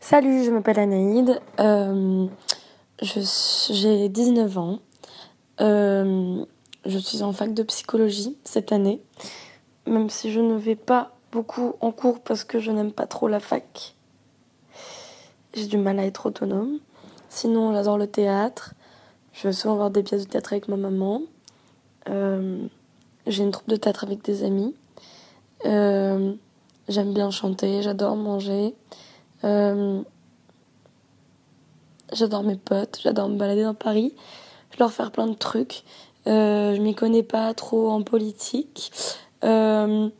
Salut, je m'appelle Anaïde. Euh, j'ai 19 ans. Euh, je suis en fac de psychologie cette année, même si je ne vais pas beaucoup en cours parce que je n'aime pas trop la fac. J'ai du mal à être autonome. Sinon, j'adore le théâtre. Je veux souvent voir des pièces de théâtre avec ma maman. Euh, j'ai une troupe de théâtre avec des amis. Euh, j'aime bien chanter, j'adore manger. Euh, j'adore mes potes, j'adore me balader dans Paris. Je leur faire plein de trucs. je m'y connais pas trop en politique. je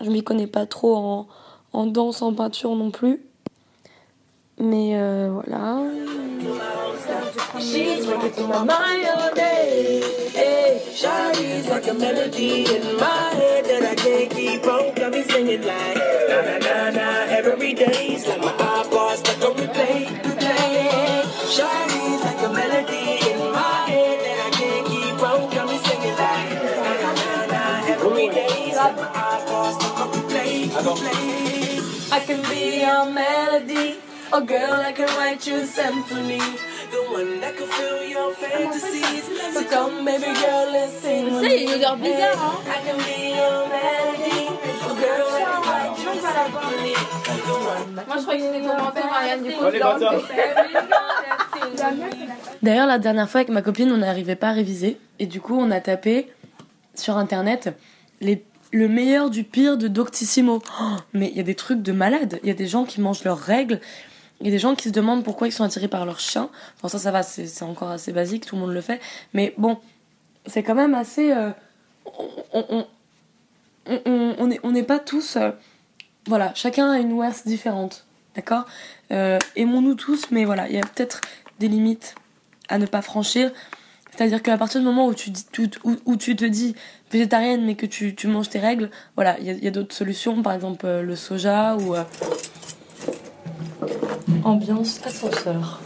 m'y connais pas trop en, danse, en peinture non plus. Mais voilà. Melody in my head that I can't keep on. Got me singing like na na na na every day's like my iPod stuck on replay, replay. Shawty's like a melody in my head that I can't keep on. Me singing like na na na na every day's like my stuck on replay, replay. I can be your melody. A girl that can write you a symphony. The one that can fill your fantasies. So come, baby girl, let's sing. Odeur bizarre, hein. Moi, je que c'était ton Marianne, du coup. D'ailleurs, la dernière fois avec ma copine, on n'arrivait pas à réviser. Et du coup, on a tapé sur internet les le meilleur du pire de Doctissimo. Oh, mais il y a des trucs de malade. Il y a des gens qui mangent leurs règles. Il y a des gens qui se demandent pourquoi ils sont attirés par leur chien. Enfin, ça, ça va, c'est encore assez basique, tout le monde le fait. Mais bon, c'est quand même assez. Euh, on n'est pas tous. Euh, voilà, chacun a une worst différente. D'accord? Euh, Aimons-nous tous, mais voilà, il y a peut-être des limites à ne pas franchir. C'est-à-dire qu'à partir du moment où tu, dis, où, tu te dis végétarienne mais que tu, manges tes règles, voilà, il y a, a d'autres solutions, par exemple le soja ou Ambiance ascenseur.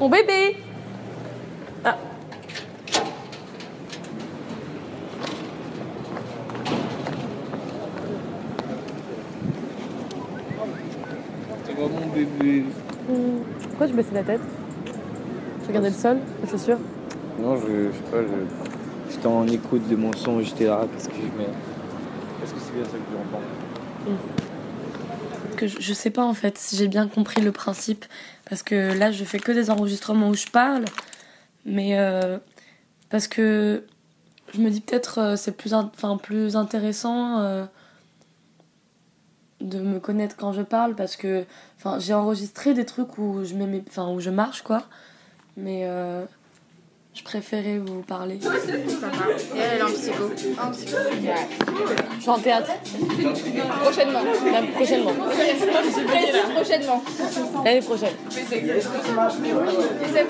Mon bébé Moi mon bébé. Pourquoi tu baissais la tête Tu regardais le sol, les chaussures Non, je, je sais pas, j'étais en écoute de mon son, j'étais là, qu'est-ce que je mets. Est-ce que c'est bien ça que j'entends que je, je sais pas en fait si j'ai bien compris le principe parce que là je fais que des enregistrements où je parle mais euh, parce que je me dis peut-être euh, c'est plus enfin plus intéressant euh, de me connaître quand je parle parce que enfin j'ai enregistré des trucs où je mets enfin où je marche quoi. Mais je préférais vous parler. Et elle est en psycho. En psycho. Je suis en théâtre. Prochainement. prochainement. prochainement. L'année prochaine. Et ça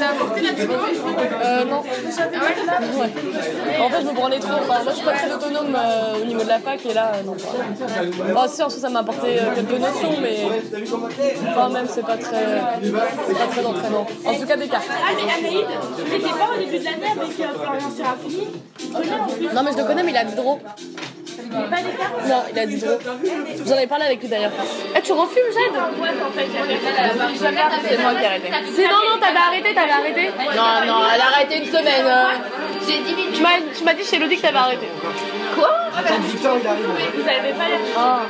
t'a apporté la psycho Euh, non. Ah ouais, ouais. En fait, je me branlais trop. Enfin, moi, je suis pas très autonome euh, au niveau de la fac et là, euh, non. Enfin, si, en soi, ça m'a apporté euh, quelques notions, mais quand même, c'est pas très, c'est pas très entraînant. En tout cas, des cartes. Ah, mais Anaïd, t'étais pas au début de l'année avec Florian Serafini Tu connais en plus Non, mais je le connais, mais il a Diderot. Il n'est pas des cartes Non, il a Diderot. Vous en avez parlé avec lui d'ailleurs. Eh, tu refumes, Jade. C'est moi qui ai arrêté. C'est non, non, t'avais arrêté, t'avais arrêté. Non, non, elle a arrêté une semaine. J'ai 10 minutes. Tu m'as, tu m'as dit chez Elodie que t'avais arrêté. Quoi Attends, putain, il arrive. Vous avez pas l'air. Ah.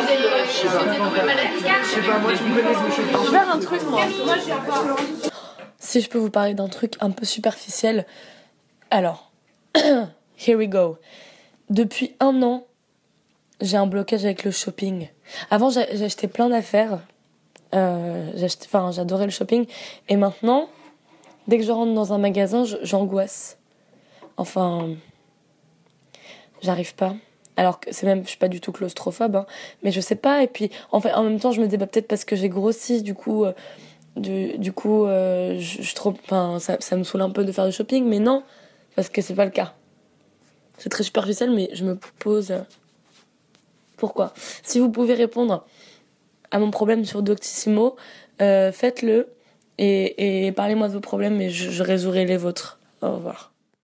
Je sais Je sais pas, moi tu me connais, je me chauffe. Je vais faire un truc, moi. Moi, je suis encore. Si je peux vous parler d'un truc un peu superficiel. Alors, here we go. Depuis un an, j'ai un blocage avec le shopping. Avant, j'achetais plein d'affaires. Euh, enfin, j'adorais le shopping. Et maintenant, dès que je rentre dans un magasin, j'angoisse. Enfin, j'arrive pas. Alors que c'est même, je suis pas du tout claustrophobe, hein, mais je sais pas. Et puis, en fait, en même temps, je me disais bah, peut-être parce que j'ai grossi, du coup, euh, du, du coup, euh, je, je trouve, ça, ça me saoule un peu de faire du shopping, mais non, parce que c'est pas le cas. C'est très superficiel, mais je me pose euh, pourquoi? Si vous pouvez répondre à mon problème sur Doctissimo, euh, faites-le et, et parlez-moi de vos problèmes et je résoudrai les vôtres. Au revoir.